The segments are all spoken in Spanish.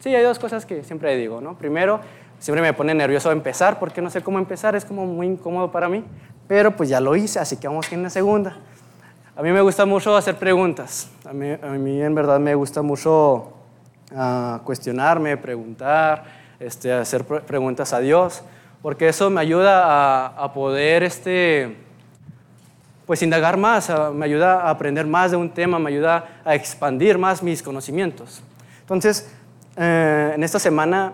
sí, hay dos cosas que siempre digo, ¿no? Primero, siempre me pone nervioso empezar porque no sé cómo empezar, es como muy incómodo para mí, pero pues ya lo hice, así que vamos en la segunda. A mí me gusta mucho hacer preguntas, a mí, a mí en verdad me gusta mucho uh, cuestionarme, preguntar, este, hacer preguntas a Dios, porque eso me ayuda a, a poder este, pues indagar más, me ayuda a aprender más de un tema, me ayuda a expandir más mis conocimientos. Entonces, eh, en esta semana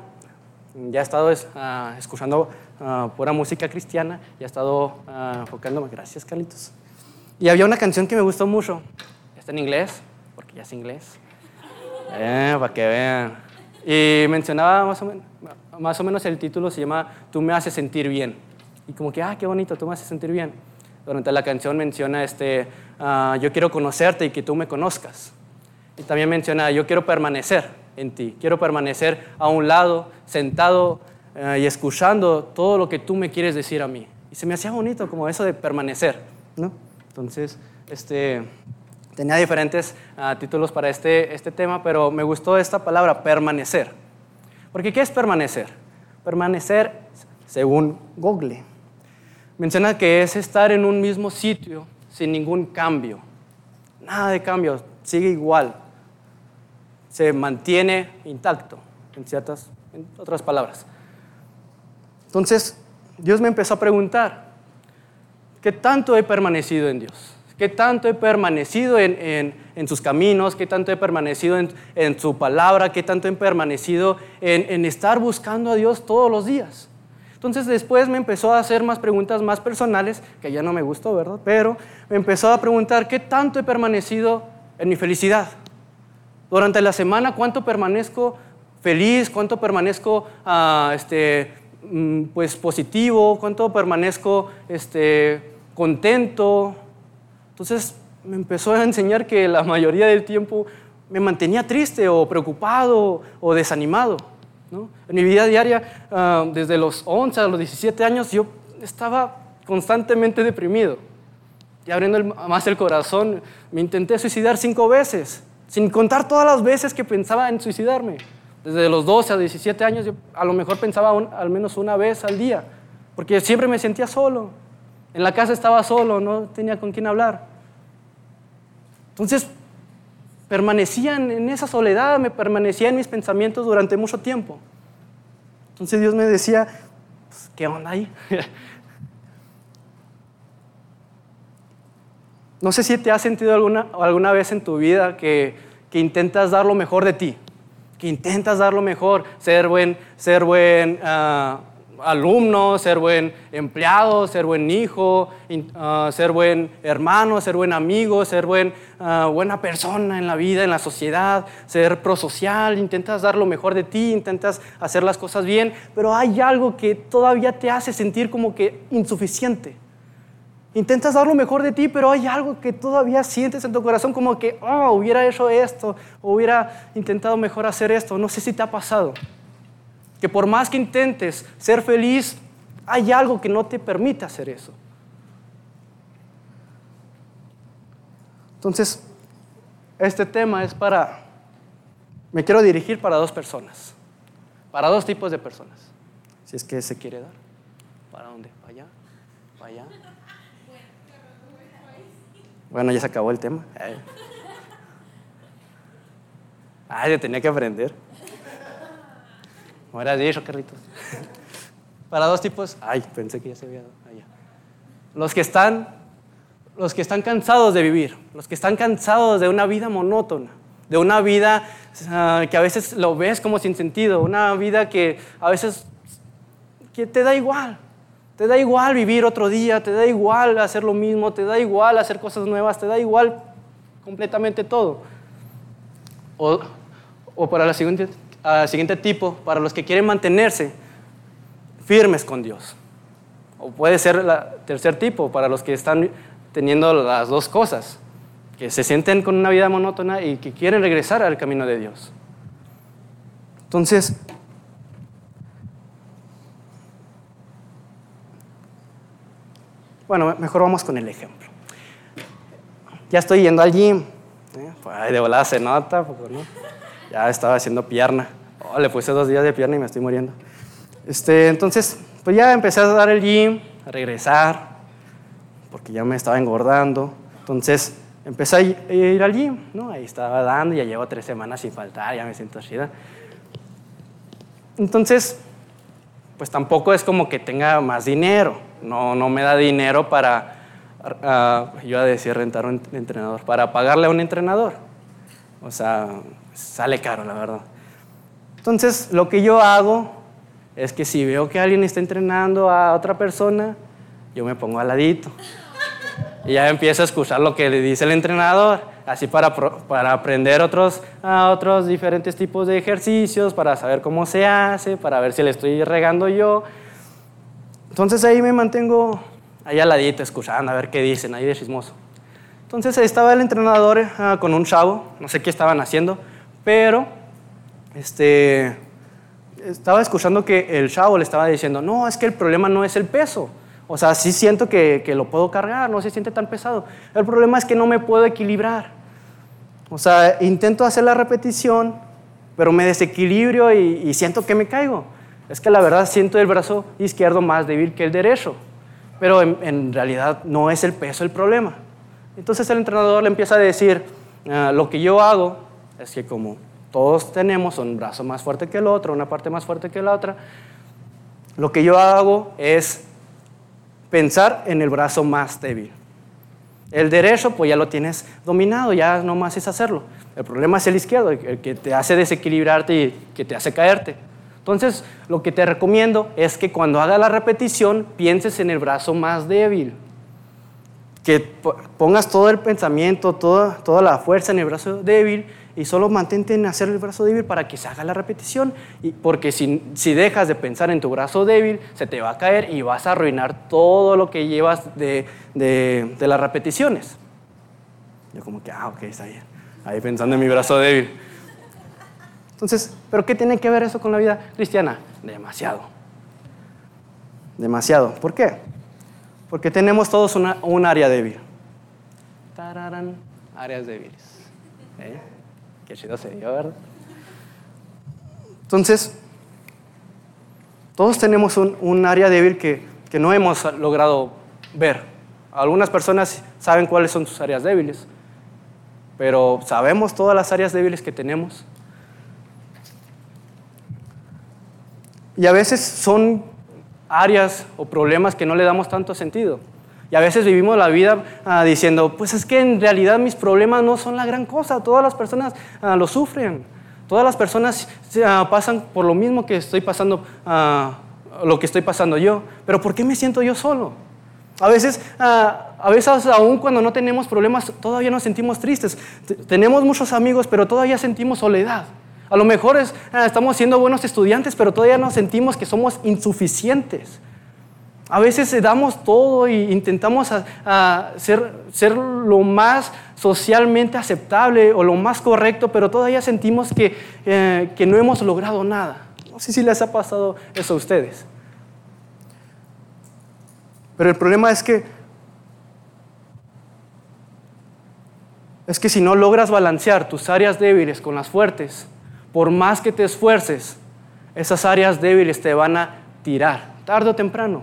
ya he estado uh, escuchando uh, pura música cristiana, ya he estado uh, enfocándome, gracias Carlitos. Y había una canción que me gustó mucho, está en inglés, porque ya es inglés, eh, para que vean. Y mencionaba más o, menos, más o menos el título, se llama Tú me haces sentir bien. Y como que, ah, qué bonito, tú me haces sentir bien. Durante la canción menciona, este, yo quiero conocerte y que tú me conozcas. Y también menciona, yo quiero permanecer en ti, quiero permanecer a un lado, sentado uh, y escuchando todo lo que tú me quieres decir a mí. Y se me hacía bonito como eso de permanecer, ¿no? Entonces, este, tenía diferentes uh, títulos para este, este tema, pero me gustó esta palabra, permanecer. Porque ¿qué es permanecer? Permanecer, según Google, menciona que es estar en un mismo sitio sin ningún cambio. Nada de cambio, sigue igual se mantiene intacto, en ciertas, en otras palabras. Entonces, Dios me empezó a preguntar, ¿qué tanto he permanecido en Dios? ¿Qué tanto he permanecido en, en, en sus caminos? ¿Qué tanto he permanecido en, en, su palabra? ¿Qué tanto he permanecido en estar buscando a Dios todos los días? Entonces después me empezó a hacer más preguntas más personales, que ya no me gustó, ¿verdad? Pero me empezó a preguntar, ¿qué tanto he permanecido en mi felicidad? Durante la semana, ¿cuánto permanezco feliz? ¿Cuánto permanezco uh, este, pues, positivo? ¿Cuánto permanezco este, contento? Entonces me empezó a enseñar que la mayoría del tiempo me mantenía triste o preocupado o desanimado. ¿no? En mi vida diaria, uh, desde los 11 a los 17 años, yo estaba constantemente deprimido. Y abriendo el, más el corazón, me intenté suicidar cinco veces. Sin contar todas las veces que pensaba en suicidarme. Desde los 12 a 17 años, yo a lo mejor pensaba al menos una vez al día, porque siempre me sentía solo. En la casa estaba solo, no tenía con quién hablar. Entonces, permanecía en esa soledad, me permanecía en mis pensamientos durante mucho tiempo. Entonces Dios me decía, pues, ¿qué onda ahí? No sé si te has sentido alguna, alguna vez en tu vida que, que, intentas dar lo mejor de ti, que intentas dar lo mejor, ser buen, ser buen uh, alumno, ser buen empleado, ser buen hijo, uh, ser buen hermano, ser buen amigo, ser buen, uh, buena persona en la vida, en la sociedad, ser prosocial, intentas dar lo mejor de ti, intentas hacer las cosas bien, pero hay algo que todavía te hace sentir como que insuficiente Intentas dar lo mejor de ti, pero hay algo que todavía sientes en tu corazón como que, oh, hubiera hecho esto, o hubiera intentado mejor hacer esto. No sé si te ha pasado. Que por más que intentes ser feliz, hay algo que no te permite hacer eso. Entonces, este tema es para, me quiero dirigir para dos personas, para dos tipos de personas, si es que se quiere dar. ¿Para dónde? ¿Para allá? ¿Para allá? Bueno, ya se acabó el tema. Ay, Ay yo tenía que aprender. ¿Cómo era dicho, Carlitos? Para dos tipos. Ay, pensé que ya se había dado. Allá. Los que están, los que están cansados de vivir, los que están cansados de una vida monótona, de una vida uh, que a veces lo ves como sin sentido, una vida que a veces que te da igual. Te da igual vivir otro día, te da igual hacer lo mismo, te da igual hacer cosas nuevas, te da igual completamente todo. O, para el siguiente, siguiente tipo, para los que quieren mantenerse firmes con Dios. O puede ser el tercer tipo, para los que están teniendo las dos cosas, que se sienten con una vida monótona y que quieren regresar al camino de Dios. Entonces, Bueno, mejor vamos con el ejemplo. Ya estoy yendo al gym. ¿eh? Pues, de volada se nota, ¿no? ya estaba haciendo pierna. Oh, le puse dos días de pierna y me estoy muriendo. Este, entonces, pues ya empecé a dar el gym, a regresar, porque ya me estaba engordando. Entonces, empecé a ir al gym, ¿no? Ahí estaba dando, ya llevo tres semanas sin faltar, ya me siento chida. Entonces, pues tampoco es como que tenga más dinero, no, no me da dinero para, uh, yo a decir rentar un entrenador, para pagarle a un entrenador. O sea, sale caro, la verdad. Entonces, lo que yo hago es que si veo que alguien está entrenando a otra persona, yo me pongo al ladito. Y ya empiezo a escuchar lo que le dice el entrenador, así para, para aprender otros, otros diferentes tipos de ejercicios, para saber cómo se hace, para ver si le estoy regando yo. Entonces ahí me mantengo ahí al ladito, escuchando, a ver qué dicen, ahí de chismoso. Entonces estaba el entrenador ah, con un chavo, no sé qué estaban haciendo, pero este, estaba escuchando que el chavo le estaba diciendo, no, es que el problema no es el peso. O sea, sí siento que, que, lo puedo cargar, no se siente tan pesado. El problema es que no me puedo equilibrar. O sea, intento hacer la repetición, pero me desequilibrio y, y siento que me caigo. Es que la verdad siento el brazo izquierdo más débil que el derecho, pero en, realidad no es el peso el problema. Entonces el entrenador le empieza a decir, ah, lo que yo hago es que como todos tenemos un brazo más fuerte que el otro, una parte más fuerte que la otra. Lo que yo hago es pensar en el brazo más débil. El derecho, pues ya lo tienes dominado, ya no más es hacerlo. El problema es el izquierdo, el que te hace desequilibrarte y que te hace caerte. Entonces, lo que te recomiendo es que cuando hagas la repetición pienses en el brazo más débil. Que pongas todo el pensamiento, toda, toda la fuerza en el brazo débil y solo mantente en hacer el brazo débil para que se haga la repetición, y porque si, si, dejas de pensar en tu brazo débil, se te va a caer y vas a arruinar todo lo que llevas de, de, de las repeticiones. Yo como que, ah, ok, está bien, ahí pensando en mi brazo débil. Entonces, ¿pero qué tiene que ver eso con la vida cristiana? Demasiado. Demasiado. ¿Por qué? Porque tenemos todos una, un área débil. Tararán, áreas débiles. ¿Eh? Qué chido se dio, ¿verdad? Entonces, todos tenemos un, un área débil que, que, no hemos logrado ver. Algunas personas saben cuáles son sus áreas débiles, pero ¿sabemos todas las áreas débiles que tenemos? Y a veces son áreas o problemas que no le damos tanto sentido. Y a veces vivimos la vida uh, diciendo, pues es que en realidad mis problemas no son la gran cosa, todas las personas uh, lo sufren, todas las personas uh, pasan por lo mismo que estoy pasando, lo que estoy pasando yo, pero ¿por qué me siento yo solo? A veces, a veces aún cuando no tenemos problemas, todavía nos sentimos tristes. Tenemos muchos amigos, pero todavía sentimos soledad. A lo mejor es, estamos siendo buenos estudiantes, pero todavía nos sentimos que somos insuficientes. A veces damos todo e intentamos ser, ser, lo más socialmente aceptable o lo más correcto, pero todavía sentimos que, eh, que no hemos logrado nada. No sé si les ha pasado eso a ustedes. Pero el problema es que es que si no logras balancear tus áreas débiles con las fuertes, por más que te esfuerces, esas áreas débiles te van a tirar, tarde o temprano.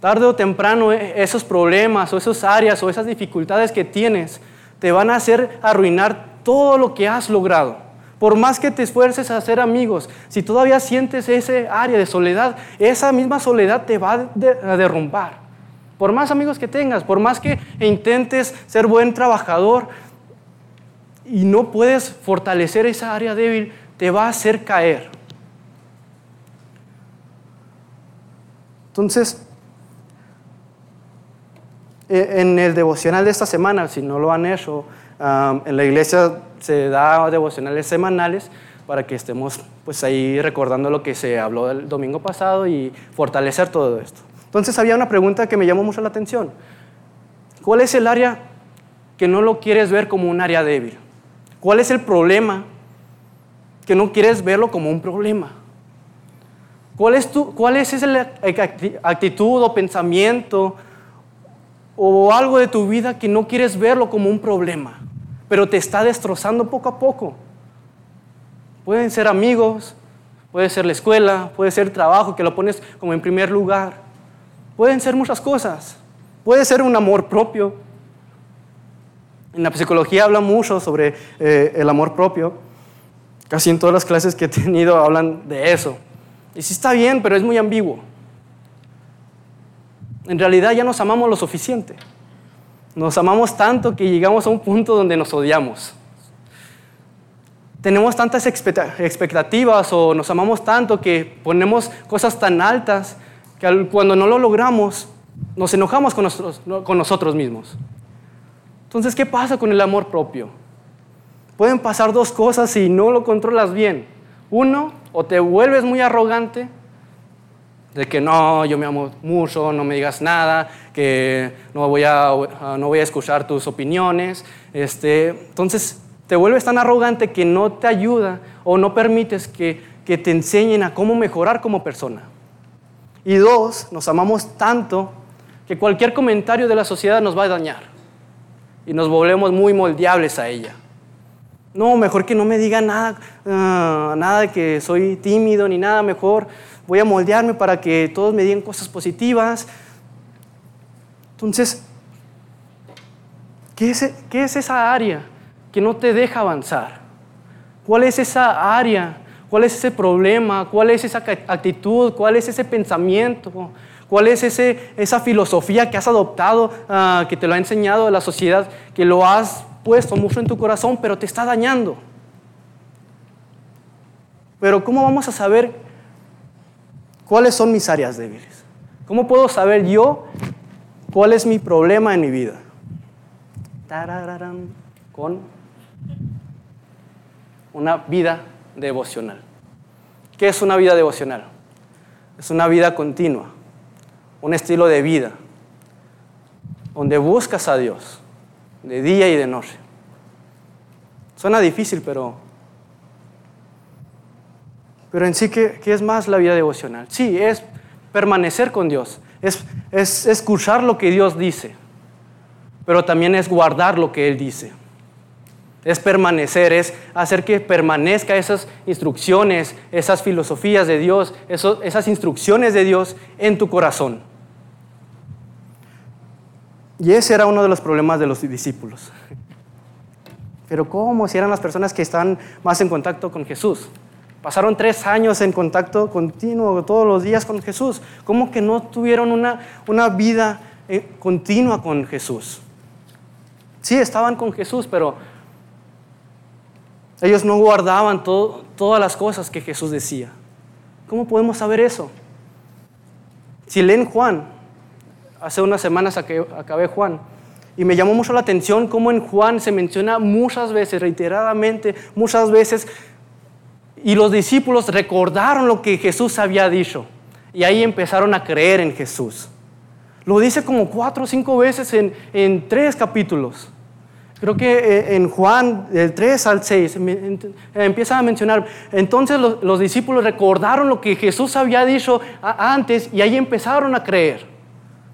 Tarde o temprano eh, esos problemas o esas áreas o esas dificultades que tienes te van a hacer arruinar todo lo que has logrado. Por más que te esfuerces a hacer amigos, si todavía sientes ese área de soledad, esa misma soledad te va a derrumbar. Por más amigos que tengas, por más que intentes ser buen trabajador y no puedes fortalecer esa área débil, te va a hacer caer. Entonces, eh, en el devocional de esta semana, si no lo han hecho, en la iglesia se da devocionales semanales para que estemos pues ahí recordando lo que se habló el domingo pasado y fortalecer todo esto. Entonces había una pregunta que me llamó mucho la atención. ¿Cuál es el área que no lo quieres ver como un área débil? ¿Cuál es el problema que no quieres verlo como un problema? ¿Cuál es, tu, cuál es esa actitud o pensamiento o algo de tu vida que no quieres verlo como un problema, pero te está destrozando poco a poco. Pueden ser amigos, puede ser la escuela, puede ser trabajo que lo pones como en primer lugar. Pueden ser muchas cosas. Puede ser un amor propio. En la psicología habla mucho sobre eh, el amor propio. Casi en todas las clases que he tenido hablan de eso. Y sí está bien, pero es muy ambiguo. En realidad ya nos amamos lo suficiente. Nos amamos tanto que llegamos a un punto donde nos odiamos. Tenemos tantas expectativas o nos amamos tanto que ponemos cosas tan altas que cuando no lo logramos nos enojamos con nosotros, con nosotros mismos. Entonces, ¿qué pasa con el amor propio? Pueden pasar dos cosas si no lo controlas bien. Uno, o te vuelves muy arrogante de que no, yo me amo mucho, no me digas nada, que no voy a, no voy a escuchar tus opiniones. Este, entonces te vuelves tan arrogante que no te ayuda o no permites que, que te enseñen a cómo mejorar como persona. Y dos, nos amamos tanto que cualquier comentario de la sociedad nos va a dañar y nos volvemos muy moldeables a ella. No, mejor que no me diga nada, ah, nada de que soy tímido ni nada, mejor voy a moldearme para que todos me digan cosas positivas. Entonces, ¿qué es, qué es esa área que no te deja avanzar? ¿Cuál es esa área? ¿Cuál es ese problema? ¿Cuál es esa actitud? ¿Cuál es ese pensamiento? ¿Cuál es ese, esa filosofía que has adoptado, ah, que te lo ha enseñado la sociedad, que lo has puesto mucho en tu corazón, pero te está dañando? Pero ¿cómo vamos a saber cuáles son mis áreas débiles? ¿Cómo puedo saber yo cuál es mi problema en mi vida? Con una vida devocional. ¿Qué es una vida devocional? Es una vida continua un estilo de vida donde buscas a Dios de día y de noche. Suena difícil, pero, pero en sí, ¿qué, es más la vida devocional? Sí, es permanecer con Dios, es, es escuchar lo que Dios dice, pero también es guardar lo que Él dice. Es permanecer, es hacer que permanezca esas instrucciones, esas filosofías de Dios, esas instrucciones de Dios en tu corazón. Y ese era uno de los problemas de los discípulos. Pero ¿cómo? Si eran las personas que estaban más en contacto con Jesús. Pasaron tres años en contacto continuo todos los días con Jesús. ¿Cómo que no tuvieron una, una vida eh, continua con Jesús? Sí, estaban con Jesús, pero ellos no guardaban todas las cosas que Jesús decía. ¿Cómo podemos saber eso? Si leen Juan, hace unas semanas acabé Juan. Y me llamó mucho la atención cómo en Juan se menciona muchas veces, reiteradamente, muchas veces, y los discípulos recordaron lo que Jesús había dicho. Y ahí empezaron a creer en Jesús. Lo dice como cuatro o cinco veces en, tres capítulos. Creo que eh, en Juan, del 3 al 6, empieza a mencionar, entonces los, los discípulos recordaron lo que Jesús había dicho antes y ahí empezaron a creer.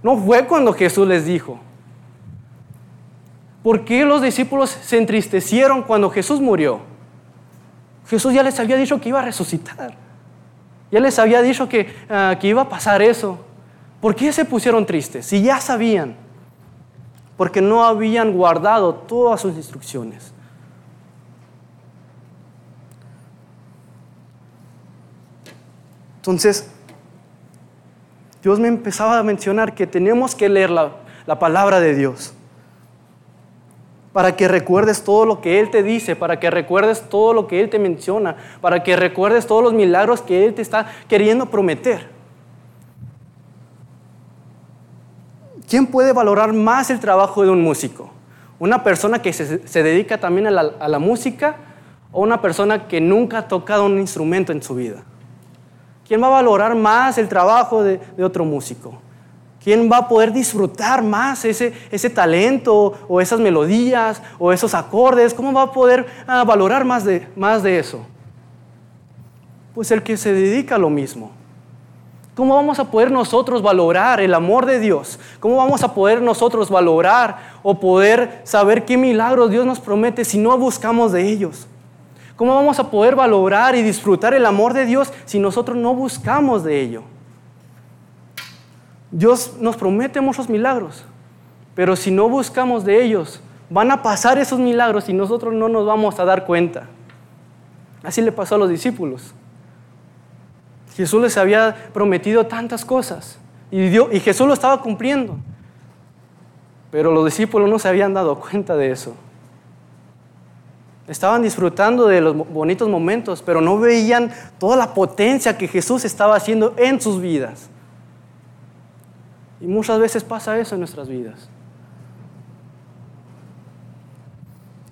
No fue cuando Jesús les dijo. ¿Por qué los discípulos se entristecieron cuando Jesús murió? Jesús ya les había dicho que iba a resucitar. Ya les había dicho que, ah, que iba a pasar eso. ¿Por qué se pusieron tristes? Si ya sabían. Porque no habían guardado todas sus instrucciones. Entonces, Dios me empezaba a mencionar que tenemos que leer la, palabra de Dios para que recuerdes todo lo que Él te dice, para que recuerdes todo lo que Él te menciona, para que recuerdes todos los milagros que Él te está queriendo prometer. ¿Quién puede valorar más el trabajo de un músico? ¿Una persona que se, dedica también a la, a la música o una persona que nunca ha tocado un instrumento en su vida? ¿Quién va a valorar más el trabajo de, otro músico? ¿Quién va a poder disfrutar más ese, ese, talento o esas melodías o esos acordes? ¿Cómo va a poder ah, valorar más de, más de eso? Pues el que se dedica a lo mismo. ¿Cómo vamos a poder nosotros valorar el amor de Dios? ¿Cómo vamos a poder nosotros valorar o poder saber qué milagros Dios nos promete si no buscamos de ellos? ¿Cómo vamos a poder valorar y disfrutar el amor de Dios si nosotros no buscamos de ello? Dios nos promete muchos milagros, pero si no buscamos de ellos, van a pasar esos milagros y nosotros no nos vamos a dar cuenta. Así le pasó a los discípulos. Jesús les había prometido tantas cosas y, y Jesús lo estaba cumpliendo. Pero los discípulos no se habían dado cuenta de eso. Estaban disfrutando de los bonitos momentos, pero no veían toda la potencia que Jesús estaba haciendo en sus vidas. Y muchas veces pasa eso en nuestras vidas.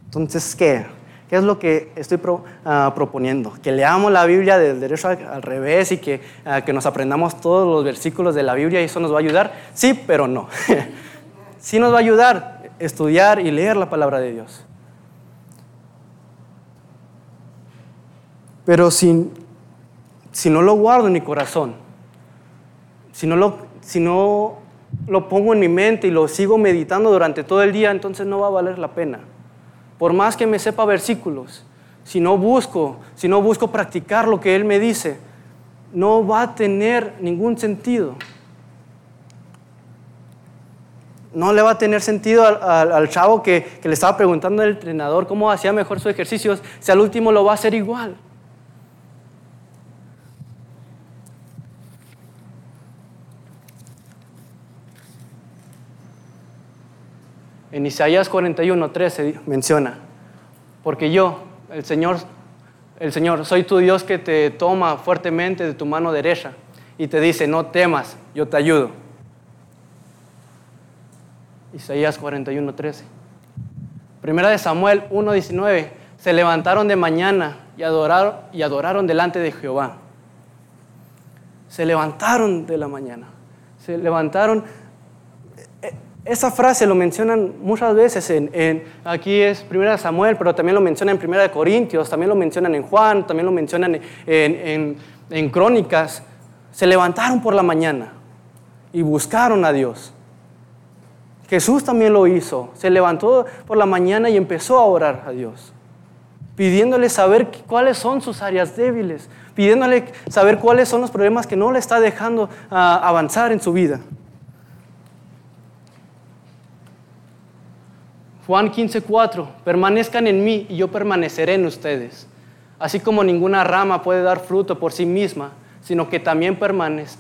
Entonces, ¿qué? ¿Qué es lo que estoy ah, proponiendo? Que leamos la Biblia del derecho al, revés y que, ah, que nos aprendamos todos los versículos de la Biblia y eso nos va a ayudar. Sí, pero no. sí nos va a ayudar estudiar y leer la palabra de Dios. Pero si, si no lo guardo en mi corazón, si no, lo, si no lo pongo en mi mente y lo sigo meditando durante todo el día, entonces no va a valer la pena. Por más que me sepa versículos, si no busco, si no busco practicar lo que Él me dice, no va a tener ningún sentido no le va a tener sentido al, chavo que, le estaba preguntando al entrenador cómo hacía mejor sus ejercicios, si al último lo va a hacer igual. En Isaías 41, 13 menciona, porque yo, el Señor, el Señor, soy tu Dios que te toma fuertemente de tu mano derecha y te dice, no temas, yo te ayudo. Isaías 41, 13. Primera de Samuel 1, 19. Se levantaron de mañana y adoraron, y adoraron delante de Jehová. Se levantaron de la mañana. Se levantaron. Esa frase lo mencionan muchas veces en, aquí es Primera Samuel, pero también lo mencionan en Primera de Corintios, también lo mencionan en Juan, también lo mencionan en, en Crónicas. Se levantaron por la mañana y buscaron a Dios. Jesús también lo hizo. Se levantó por la mañana y empezó a orar a Dios, pidiéndole saber cuáles son sus áreas débiles, pidiéndole saber cuáles son los problemas que no le está dejando ah, avanzar en su vida. Juan 15:4, permanezcan en mí y yo permaneceré en ustedes. Así como ninguna rama puede dar fruto por sí misma, sino que también permanece,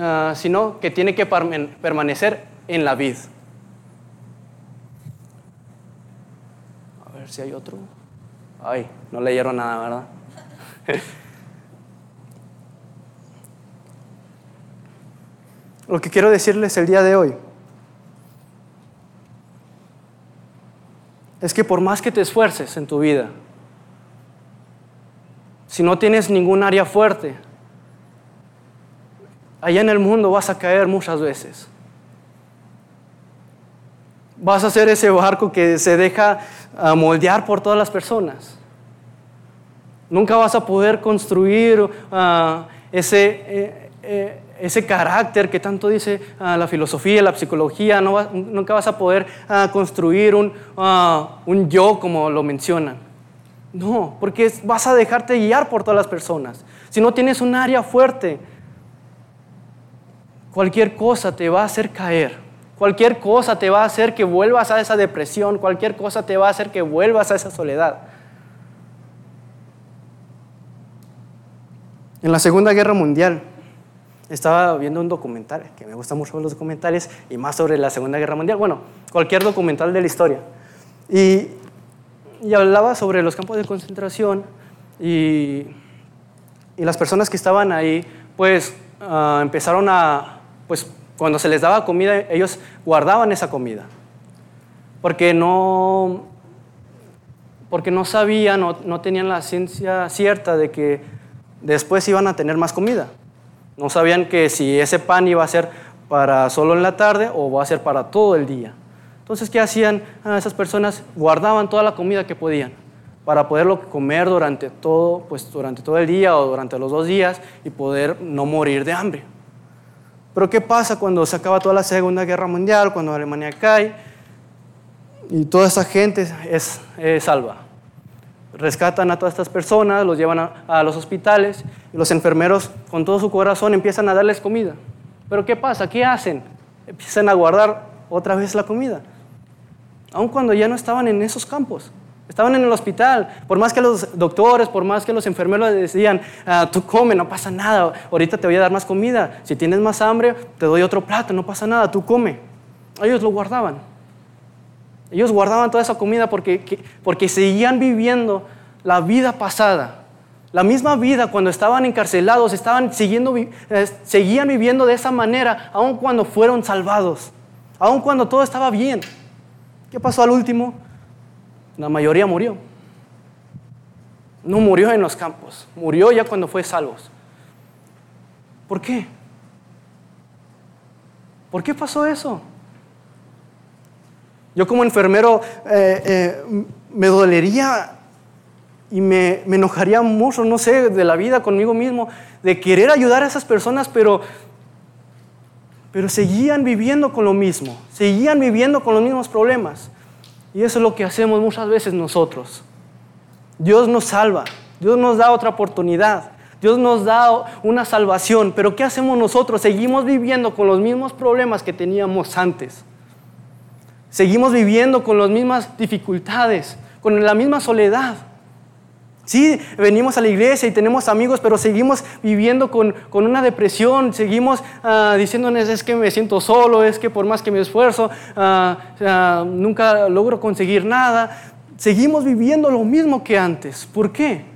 ah, sino que tiene que permanecer en la vid. si hay otro. Ay, no leyeron nada, ¿verdad? Lo que quiero decirles el día de hoy es que por más que te esfuerces en tu vida, si no tienes ningún área fuerte, allá en el mundo vas a caer muchas veces. Vas a ser ese barco que se deja a moldear por todas las personas. Nunca vas a poder construir ah, ese, eh, eh, ese carácter que tanto dice ah, la filosofía, la psicología. Nunca vas a poder ah, construir un, un yo como lo mencionan. No, porque vas a dejarte guiar por todas las personas. Si no tienes un área fuerte, cualquier cosa te va a hacer caer. Cualquier cosa te va a hacer que vuelvas a esa depresión, cualquier cosa te va a hacer que vuelvas a esa soledad. En la Segunda Guerra Mundial, estaba viendo un documental, que me gusta mucho los documentales, y más sobre la Segunda Guerra Mundial, bueno, cualquier documental de la historia. Y, hablaba sobre los campos de concentración y, las personas que estaban ahí, pues ah, empezaron a, pues cuando se les daba comida, ellos guardaban esa comida. Porque no, porque no sabían, no, no tenían la ciencia cierta de que después iban a tener más comida. No sabían que si ese pan iba a ser para solo en la tarde o va a ser para todo el día. Entonces, ¿qué hacían esas personas? Guardaban toda la comida que podían para poderlo comer durante todo, pues, durante todo el día o durante los dos días y poder no morir de hambre. Pero ¿qué pasa cuando se acaba toda la Segunda Guerra Mundial, cuando Alemania cae y toda esa gente es, salva? Rescatan a todas estas personas, los llevan a, los hospitales y los enfermeros con todo su corazón empiezan a darles comida. Pero ¿qué pasa? ¿Qué hacen? Empiezan a guardar otra vez la comida, aun cuando ya no estaban en esos campos. Estaban en el hospital, por más que los doctores, por más que los enfermeros decían, ah, tú come, no pasa nada, ahorita te voy a dar más comida, si tienes más hambre, te doy otro plato, no pasa nada, tú come. Ellos lo guardaban. Ellos guardaban toda esa comida porque, porque seguían viviendo la vida pasada. La misma vida cuando estaban encarcelados, estaban siguiendo, eh, seguían viviendo de esa manera, aun cuando fueron salvados, aun cuando todo estaba bien. ¿Qué pasó al último? La mayoría murió. No murió en los campos, murió ya cuando fue salvos. ¿Por qué? ¿Por qué pasó eso? Yo como enfermero eh, eh, me dolería y me, me, enojaría mucho, no sé, de la vida conmigo mismo, de querer ayudar a esas personas, pero, pero seguían viviendo con lo mismo, seguían viviendo con los mismos problemas. Y eso es lo que hacemos muchas veces nosotros. Dios nos salva, Dios nos da otra oportunidad, Dios nos da una salvación, pero ¿qué hacemos nosotros? Seguimos viviendo con los mismos problemas que teníamos antes. Seguimos viviendo con las mismas dificultades, con la misma soledad. Sí, venimos a la iglesia y tenemos amigos, pero seguimos viviendo con, una depresión, seguimos uh, diciéndoles es que me siento solo, es que por más que me esfuerzo, ah, ah, nunca logro conseguir nada. Seguimos viviendo lo mismo que antes. ¿Por qué?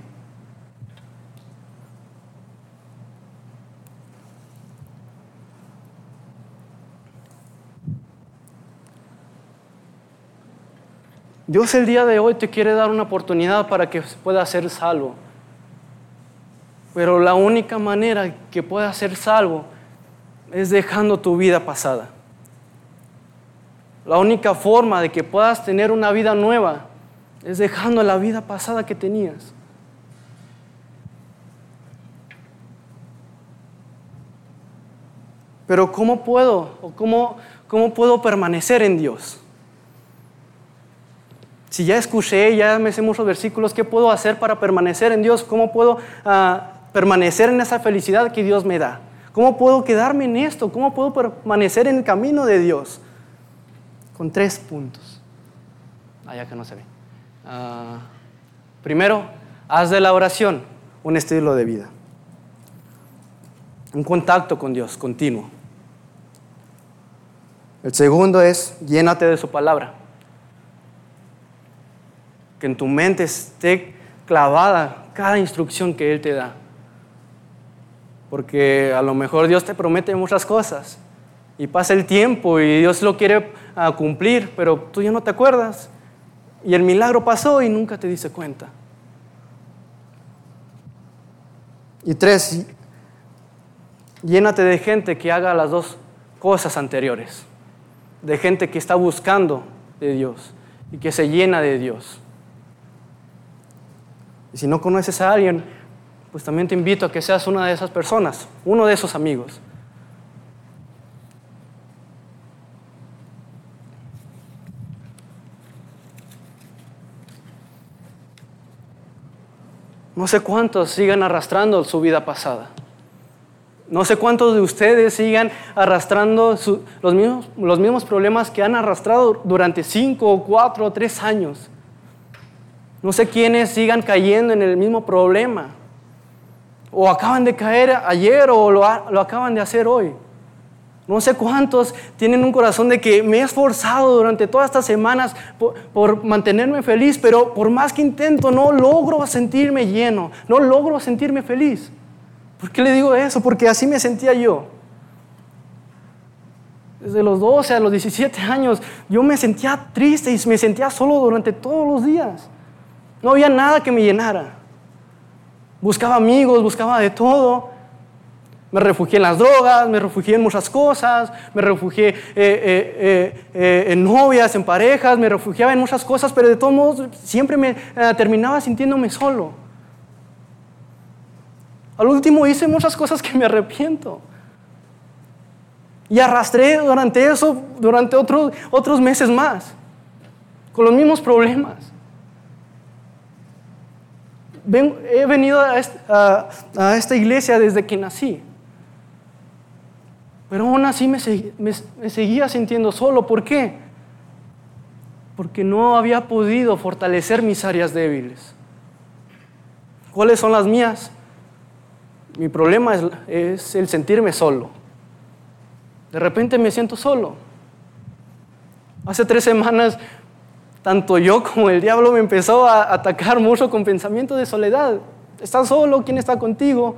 Dios el día de hoy te quiere dar una oportunidad para que puedas ser salvo. Pero la única manera que puedas ser salvo es dejando tu vida pasada. La única forma de que puedas tener una vida nueva es dejando la vida pasada que tenías. Pero ¿cómo puedo o cómo, cómo puedo permanecer en Dios? Si ya escuché, ya me sé muchos versículos, ¿qué puedo hacer para permanecer en Dios? ¿Cómo puedo ah, permanecer en esa felicidad que Dios me da? ¿Cómo puedo quedarme en esto? ¿Cómo puedo permanecer en el camino de Dios? Con tres puntos. Allá que no se ve. Ah, primero, haz de la oración un estilo de vida. Un contacto con Dios continuo. El segundo es, llénate de su palabra que en tu mente esté clavada cada instrucción que Él te da. Porque a lo mejor Dios te promete muchas cosas y pasa el tiempo y Dios lo quiere ah, cumplir, pero tú ya no te acuerdas. Y el milagro pasó y nunca te diste cuenta. Y tres, llénate de gente que haga las dos cosas anteriores. De gente que está buscando de Dios y que se llena de Dios. Y si no conoces a alguien, pues también te invito a que seas una de esas personas, uno de esos amigos. No sé cuántos sigan arrastrando su vida pasada. No sé cuántos de ustedes sigan arrastrando los, mismos, los mismos problemas que han arrastrado durante cinco, cuatro o tres años. No sé quiénes sigan cayendo en el mismo problema. O acaban de caer ayer o lo, acaban de hacer hoy. No sé cuántos tienen un corazón de que me he esforzado durante todas estas semanas por, por, mantenerme feliz, pero por más que intento no logro sentirme lleno, no logro sentirme feliz. ¿Por qué le digo eso? Porque así me sentía yo. Desde los 12 a los 17 años yo me sentía triste y me sentía solo durante todos los días. No había nada que me llenara. Buscaba amigos, buscaba de todo. Me refugié en las drogas, me refugié en muchas cosas, me refugié eh, eh, eh, en novias, en parejas, me refugiaba en muchas cosas, pero de todos modos siempre me terminaba sintiéndome solo. Al último hice muchas cosas que me arrepiento. Y arrastré durante eso, durante otros, otros meses más, con los mismos problemas. He venido a esta, iglesia desde que nací. Pero aún así me, seguía sintiendo solo. ¿Por qué? Porque no había podido fortalecer mis áreas débiles. ¿Cuáles son las mías? Mi problema es, el sentirme solo. De repente me siento solo. Hace tres semanas, tanto yo como el diablo me empezó a atacar mucho con pensamiento de soledad. ¿Estás solo? ¿Quién está contigo?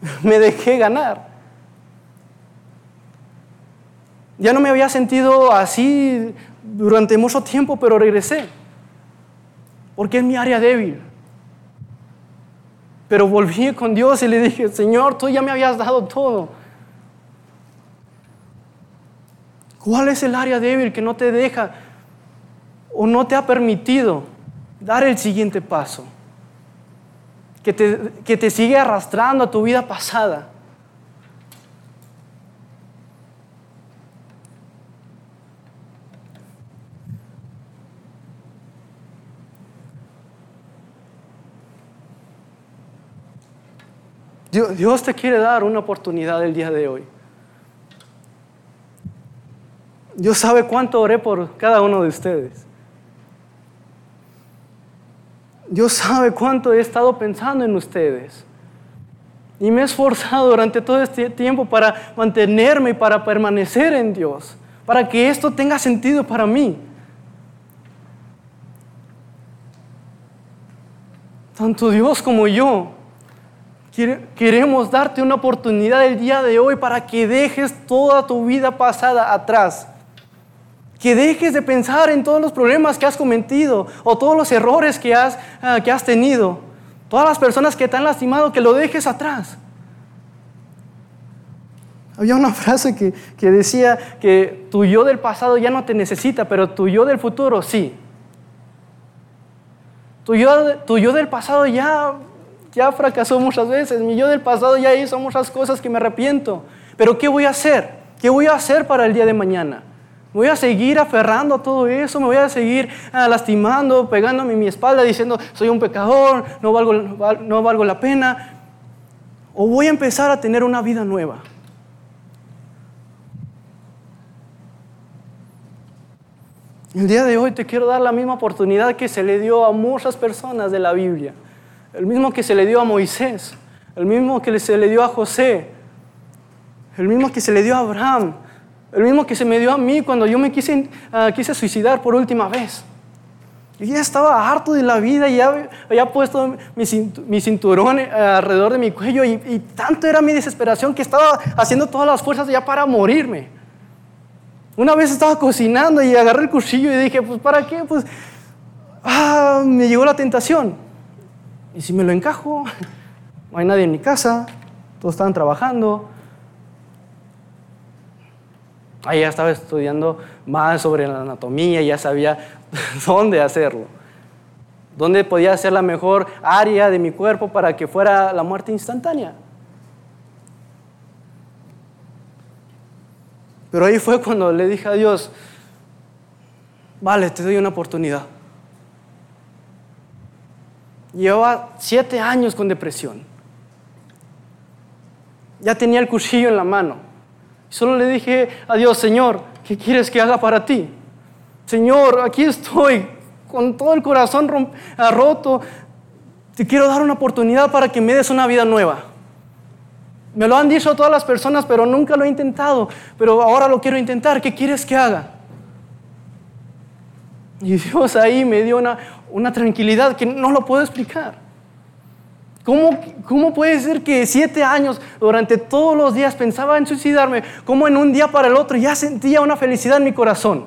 Me dejé ganar. Ya no me había sentido así durante mucho tiempo, pero regresé. Porque es mi área débil. Pero volví con Dios y le dije, Señor, tú ya me habías dado todo. ¿Cuál es el área débil que no te deja o no te ha permitido dar el siguiente paso? Que te, que te sigue arrastrando a tu vida pasada. Dios te quiere dar una oportunidad el día de hoy. Dios sabe cuánto oré por cada uno de ustedes. Dios sabe cuánto he estado pensando en ustedes. Y me he esforzado durante todo este tiempo para mantenerme y para permanecer en Dios, para que esto tenga sentido para mí. Tanto Dios como yo Queremos darte una oportunidad el día de hoy para que dejes toda tu vida pasada atrás. Que dejes de pensar en todos los problemas que has cometido o todos los errores que has, ah, que has tenido. Todas las personas que te han lastimado, que lo dejes atrás. Había una frase que, que decía que tu yo del pasado ya no te necesita, pero tu yo del futuro sí. Tu yo, tu yo del pasado ya ya fracasó muchas veces, mi yo del pasado ya hizo muchas cosas que me arrepiento. Pero ¿qué voy a hacer? ¿Qué voy a hacer para el día de mañana? ¿Me voy a seguir aferrando a todo eso? ¿Me voy a seguir ah, lastimando, pegándome en mi espalda, diciendo, soy un pecador, no valgo, no valgo la pena? ¿O voy a empezar a tener una vida nueva? El día de hoy te quiero dar la misma oportunidad que se le dio a muchas personas de la Biblia el mismo que se le dio a Moisés, el mismo que se le dio a José, el mismo que se le dio a Abraham, el mismo que se me dio a mí cuando yo me quise, ah, quise suicidar por última vez. Yo ya estaba harto de la vida y ya había puesto mi, cinturón eh, alrededor de mi cuello y, y, tanto era mi desesperación que estaba haciendo todas las fuerzas ya para morirme. Una vez estaba cocinando y agarré el cuchillo y dije, pues ¿para qué? Pues ah, me llegó la tentación. ¿Y si me lo encajo? No hay nadie en mi casa, todos estaban trabajando. Ahí ya estaba estudiando más sobre la anatomía, ya sabía dónde hacerlo. Dónde podía ser la mejor área de mi cuerpo para que fuera la muerte instantánea. Pero ahí fue cuando le dije a Dios, vale, te doy una oportunidad. Llevaba siete años con depresión. Ya tenía el cuchillo en la mano. Solo le dije a Dios, Señor, ¿qué quieres que haga para ti? Señor, aquí estoy con todo el corazón roto. Te quiero dar una oportunidad para que me des una vida nueva. Me lo han dicho todas las personas, pero nunca lo he intentado. Pero ahora lo quiero intentar. ¿Qué quieres que haga? Y Dios ahí me dio una, una tranquilidad que no lo puedo explicar. ¿Cómo, ¿Cómo, puede ser que siete años durante todos los días pensaba en suicidarme? ¿Cómo en un día para el otro ya sentía una felicidad en mi corazón?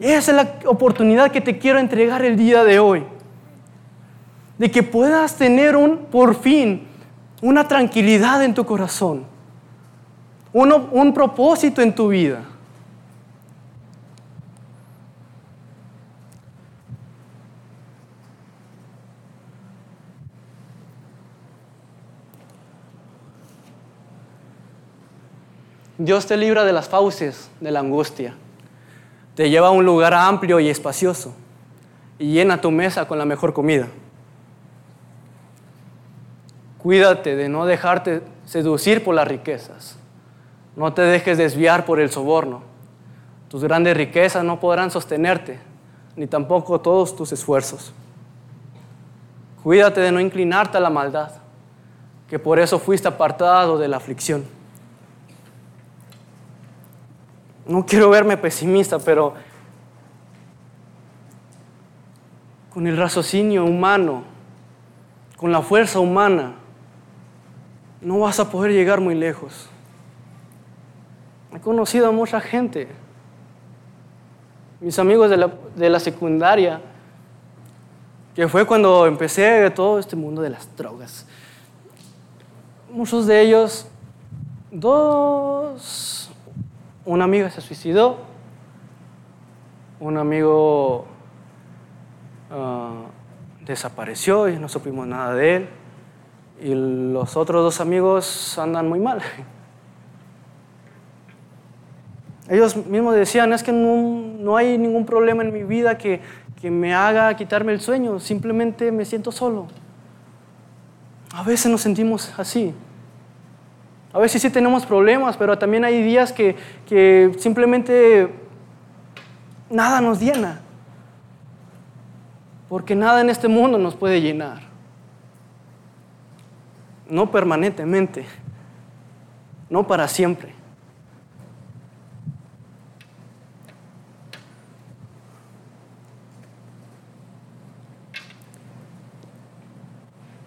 esa es la oportunidad que te quiero entregar el día de hoy. De que puedas tener un, por fin, una tranquilidad en tu corazón. un propósito en tu vida. Dios te libra de las fauces, de la angustia. Te lleva a un lugar amplio y espacioso. y llena tu mesa con la mejor comida. Cuídate de no dejarte seducir por las riquezas. No te dejes desviar por el soborno. Tus grandes riquezas no podrán sostenerte, ni tampoco todos tus esfuerzos. Cuídate de no inclinarte a la maldad, que por eso fuiste apartado de la aflicción. No quiero verme pesimista, pero con el raciocinio humano, con la fuerza humana, no vas a poder llegar muy lejos. He conocido a mucha gente, mis amigos de la, de la secundaria, que fue cuando empecé todo este mundo de las drogas. Muchos de ellos, dos, una amiga se suicidó, un amigo ah, desapareció y no supimos nada de él, y los otros dos amigos andan muy mal. Ellos mismos decían, es que no, hay ningún problema en mi vida que, que me haga quitarme el sueño, simplemente me siento solo. A veces nos sentimos así. A veces sí tenemos problemas, pero también hay días que, que simplemente nada nos llena. Porque nada en este mundo nos puede llenar. No permanentemente, no para siempre.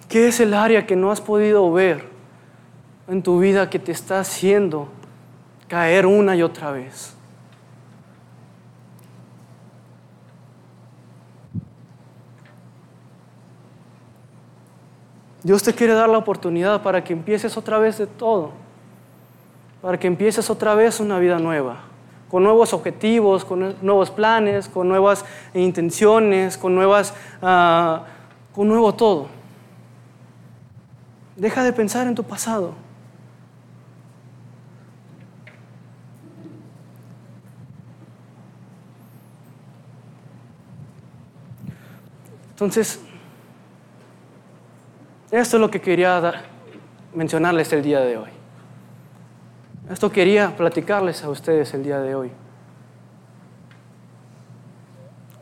¿Qué es el área que no has podido ver en tu vida que te está haciendo caer una y otra vez? Dios te quiere dar la oportunidad para que empieces otra vez de todo, para que empieces otra vez una vida nueva, con nuevos objetivos, con nuevos planes, con nuevas intenciones, con nuevas, uh, con nuevo todo. Deja de pensar en tu pasado. Entonces, esto es lo que quería mencionarles el día de hoy. Esto quería platicarles a ustedes el día de hoy.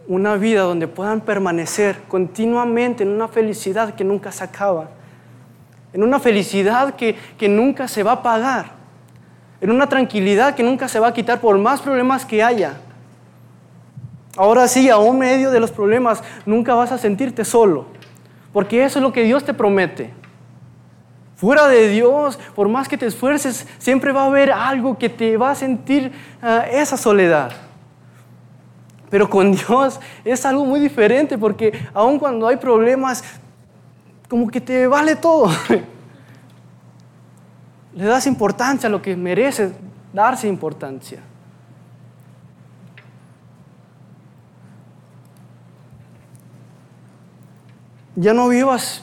Una vida donde puedan permanecer continuamente en una felicidad que nunca se acaba en una felicidad que, nunca se va a pagar, en una tranquilidad que nunca se va a quitar por más problemas que haya. Ahora sí, aún medio de los problemas, nunca vas a sentirte solo, porque eso es lo que Dios te promete. Fuera de Dios, por más que te esfuerces, siempre va a haber algo que te va a sentir ah, esa soledad. Pero con Dios es algo muy diferente porque aun cuando hay problemas, como que te vale todo. Le das importancia a lo que merece darse importancia. Ya no vivas,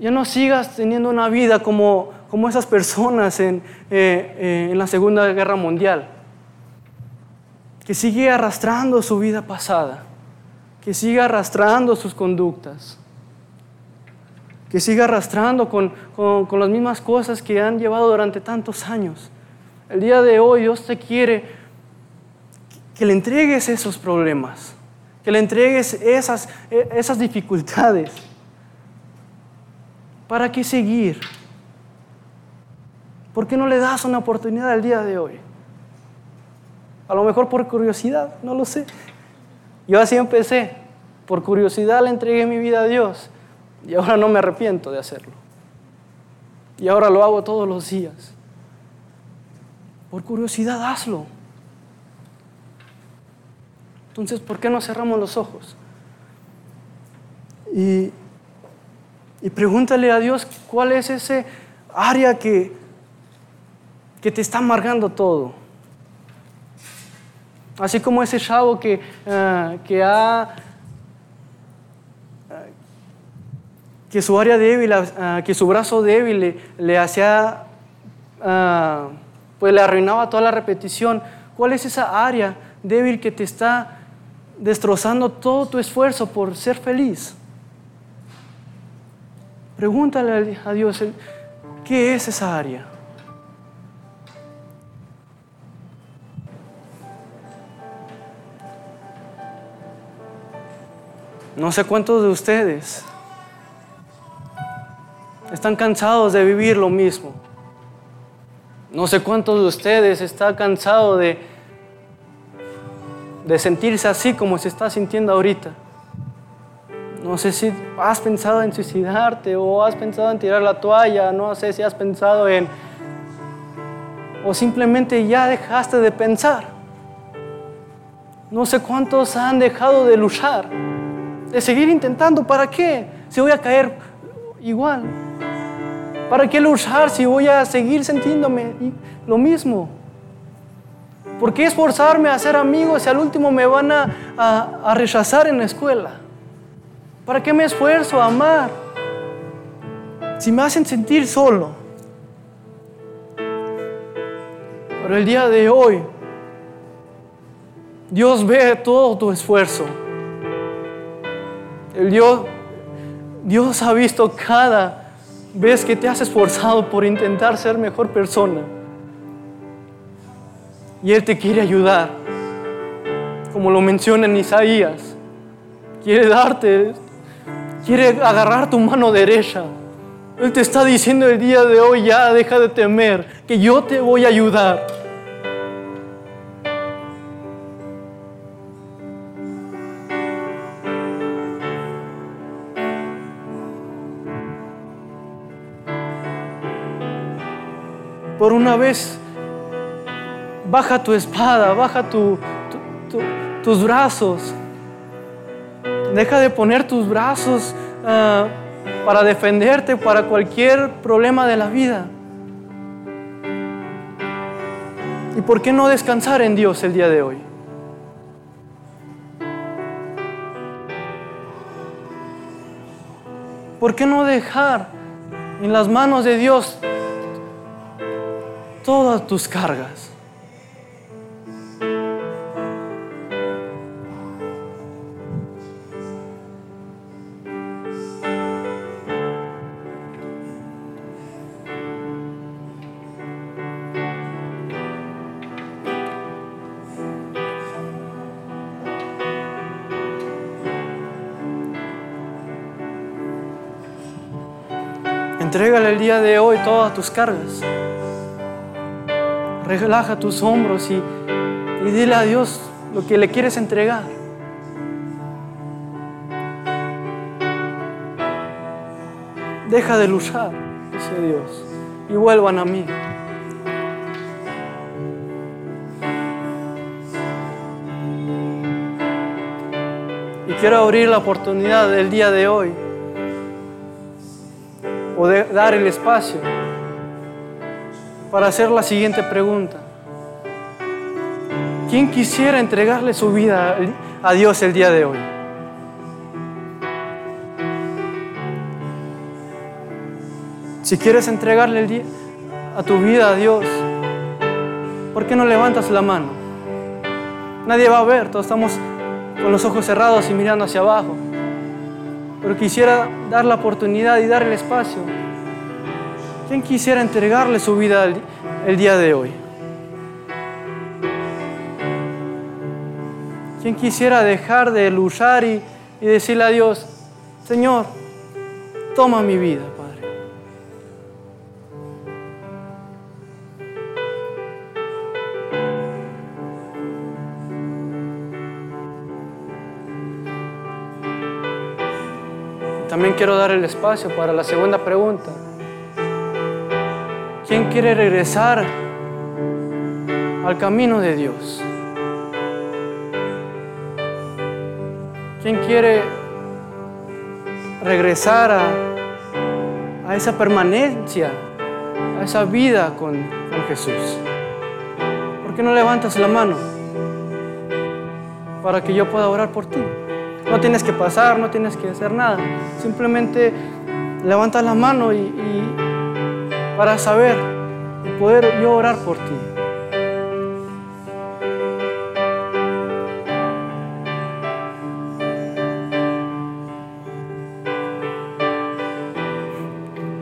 ya no sigas teniendo una vida como, como esas personas en, eh, eh, en la Segunda Guerra Mundial, que sigue arrastrando su vida pasada, que sigue arrastrando sus conductas. Que siga arrastrando con, las mismas cosas que han llevado durante tantos años. El día de hoy Dios te quiere que le entregues esos problemas, que le entregues esas, e, esas dificultades. ¿Para qué seguir? ¿Por qué no le das una oportunidad el día de hoy? A lo mejor por curiosidad, no lo sé. Yo así empecé. Por curiosidad le entregué mi vida a Dios. Y ahora no me arrepiento de hacerlo. Y ahora lo hago todos los días. Por curiosidad, hazlo. Entonces, ¿por qué no cerramos los ojos? Y, y pregúntale a Dios cuál es ese área que, que te está amargando todo. Así como ese chavo que, ah, que ha que su área débil, ah, que su brazo débil le, hacía, pues le arruinaba toda la repetición. ¿Cuál es esa área débil que te está destrozando todo tu esfuerzo por ser feliz. Pregúntale a Dios, ¿qué es esa área? No sé cuántos de ustedes están cansados de vivir lo mismo. No sé cuántos de ustedes están cansados de, de sentirse así como se está sintiendo ahorita. No sé si has pensado en suicidarte o has pensado en tirar la toalla, no sé si has pensado en... o simplemente ya dejaste de pensar. No sé cuántos han dejado de luchar, de seguir intentando. ¿Para qué? Si voy a caer igual. ¿Para qué luchar si voy a seguir sintiéndome lo mismo? ¿Por qué esforzarme a ser amigos si al último me van a, a rechazar en la escuela? ¿Para qué me esfuerzo a amar? Si me hacen sentir solo. Pero el día de hoy, Dios ve todo tu esfuerzo. El Dios, Dios ha visto cada vez que te has esforzado por intentar ser mejor persona. Y Él te quiere ayudar. Como lo menciona en Isaías. Quiere darte quiere agarrar tu mano derecha. Él te está diciendo el día de hoy, ya deja de temer, que yo te voy a ayudar. Por una vez, baja tu espada, baja tus brazos. Deja de poner tus brazos ah, para defenderte para cualquier problema de la vida. ¿Y por qué no descansar en Dios el día de hoy? ¿Por qué no dejar en las manos de Dios todas tus cargas? Entrégale el día de hoy todas tus cargas. Relaja tus hombros y, dile a Dios lo que le quieres entregar. Deja de luchar, dice Dios, y vuelvan a mí. Y quiero abrir la oportunidad del día de hoy o de dar el espacio para hacer la siguiente pregunta. ¿Quién quisiera entregarle su vida a Dios el día de hoy? Si quieres entregarle el día, a tu vida a Dios, ¿por qué no levantas la mano? Nadie va a ver, todos estamos con los ojos cerrados y mirando hacia abajo pero quisiera dar la oportunidad y dar el espacio. ¿Quién quisiera entregarle su vida el, día de hoy? ¿Quién quisiera dejar de luchar y, y decirle a Dios, Señor, toma mi vida? Quiero dar el espacio para la segunda pregunta. ¿Quién quiere regresar al camino de Dios? ¿Quién quiere regresar a, esa permanencia, a esa vida con, con Jesús? ¿Por qué no levantas la mano para que yo pueda orar por ti? No tienes que pasar, no tienes que hacer nada. Simplemente levanta la mano y, para saber y poder yo orar por ti.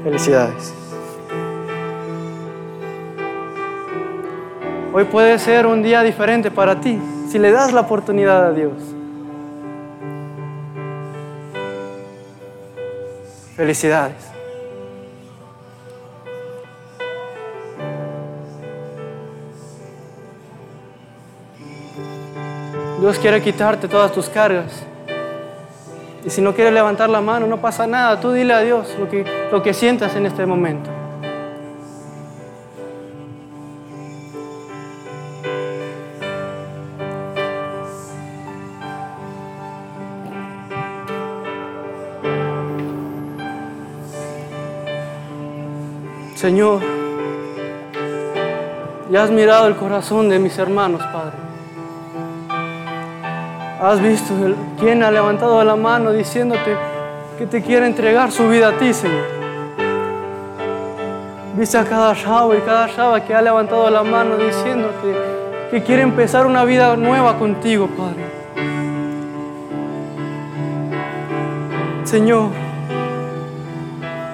Felicidades. Hoy puede ser un día diferente para ti si le das la oportunidad a Dios. Felicidades. Dios quiere quitarte todas tus cargas. Y si no quieres levantar la mano, no pasa nada. Tú dile a Dios lo que, lo que sientas en este momento. Señor, ya has mirado el corazón de mis hermanos, Padre. Has visto el, quién ha levantado la mano diciéndote que te quiere entregar su vida a ti, Señor. Viste a cada chavo y cada chava que ha levantado la mano diciéndote que quiere empezar una vida nueva contigo, Padre. Señor,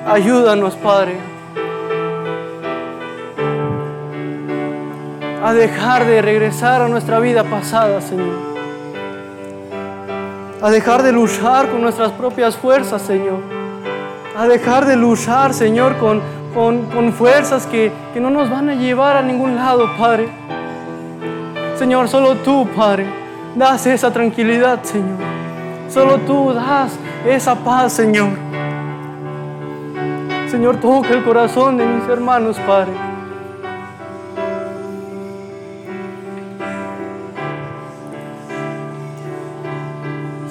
ayúdanos, Padre a dejar de regresar a nuestra vida pasada, Señor. A dejar de luchar con nuestras propias fuerzas, Señor. A dejar de luchar, Señor, con, con, fuerzas que, que no nos van a llevar a ningún lado, Padre. Señor, solo tú, Padre, das esa tranquilidad, Señor. Solo tú das esa paz, Señor. Señor, toca el corazón de mis hermanos, Padre.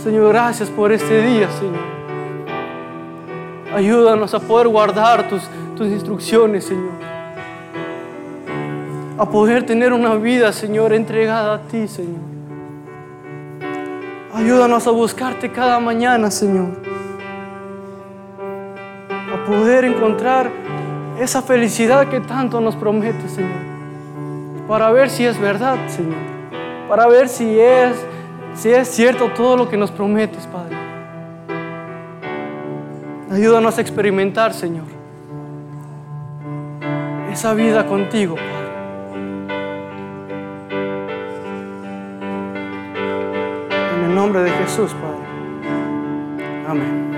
Señor, gracias por este día, Señor. Ayúdanos a poder guardar tus, tus instrucciones, Señor. A poder tener una vida, Señor, entregada a ti, Señor. Ayúdanos a buscarte cada mañana, Señor. A poder encontrar esa felicidad que tanto nos promete, Señor. Para ver si es verdad, Señor. Para ver si es si es cierto todo lo que nos prometes, Padre. Ayúdanos a experimentar, Señor, esa vida contigo, Padre. En el nombre de Jesús, Padre. Amén.